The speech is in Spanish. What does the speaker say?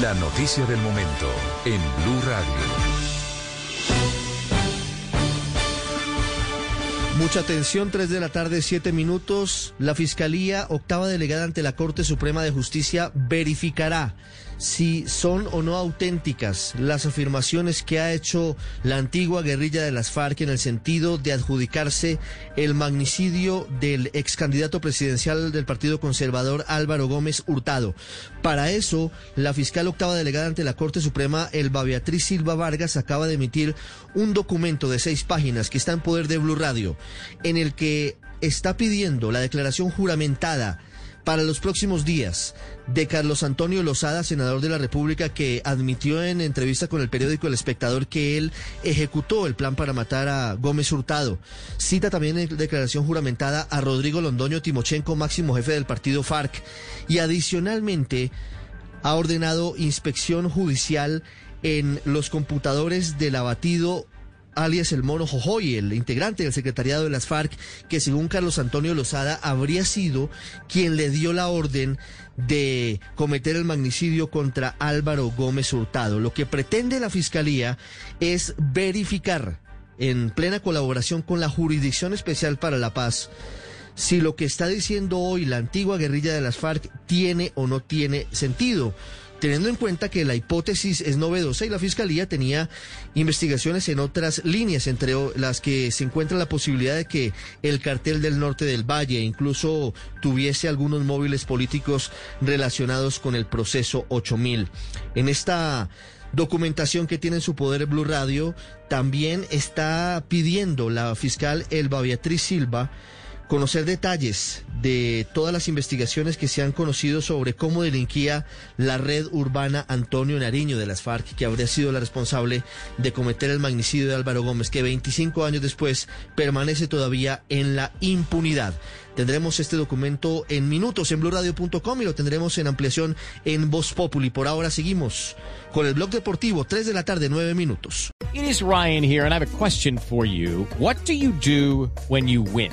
La noticia del momento en Blue Radio. Mucha atención, 3 de la tarde, 7 minutos. La Fiscalía, octava delegada ante la Corte Suprema de Justicia, verificará si son o no auténticas las afirmaciones que ha hecho la antigua guerrilla de las FARC en el sentido de adjudicarse el magnicidio del ex candidato presidencial del Partido Conservador Álvaro Gómez Hurtado. Para eso, la fiscal octava delegada ante la Corte Suprema, Elba Beatriz Silva Vargas, acaba de emitir un documento de seis páginas que está en poder de Blue Radio, en el que está pidiendo la declaración juramentada para los próximos días de Carlos Antonio Lozada, senador de la República, que admitió en entrevista con el periódico El Espectador que él ejecutó el plan para matar a Gómez Hurtado. Cita también en declaración juramentada a Rodrigo Londoño Timochenko, máximo jefe del partido FARC, y adicionalmente ha ordenado inspección judicial en los computadores del abatido alias el Mono Jojoy, el integrante del secretariado de las FARC, que según Carlos Antonio Lozada habría sido quien le dio la orden de cometer el magnicidio contra Álvaro Gómez Hurtado. Lo que pretende la Fiscalía es verificar, en plena colaboración con la Jurisdicción Especial para la Paz, si lo que está diciendo hoy la antigua guerrilla de las FARC tiene o no tiene sentido teniendo en cuenta que la hipótesis es novedosa y la Fiscalía tenía investigaciones en otras líneas, entre las que se encuentra la posibilidad de que el cartel del norte del Valle incluso tuviese algunos móviles políticos relacionados con el proceso 8000. En esta documentación que tiene en su poder Blue Radio, también está pidiendo la fiscal Elba Beatriz Silva conocer detalles de todas las investigaciones que se han conocido sobre cómo delinquía la red urbana Antonio Nariño de las FARC, que habría sido la responsable de cometer el magnicidio de Álvaro Gómez, que 25 años después permanece todavía en la impunidad. Tendremos este documento en minutos en blurradio.com y lo tendremos en ampliación en Voz Populi. Por ahora seguimos con el blog deportivo, 3 de la tarde, 9 minutos. It is Ryan here and I have a question for you. What do you do when you win?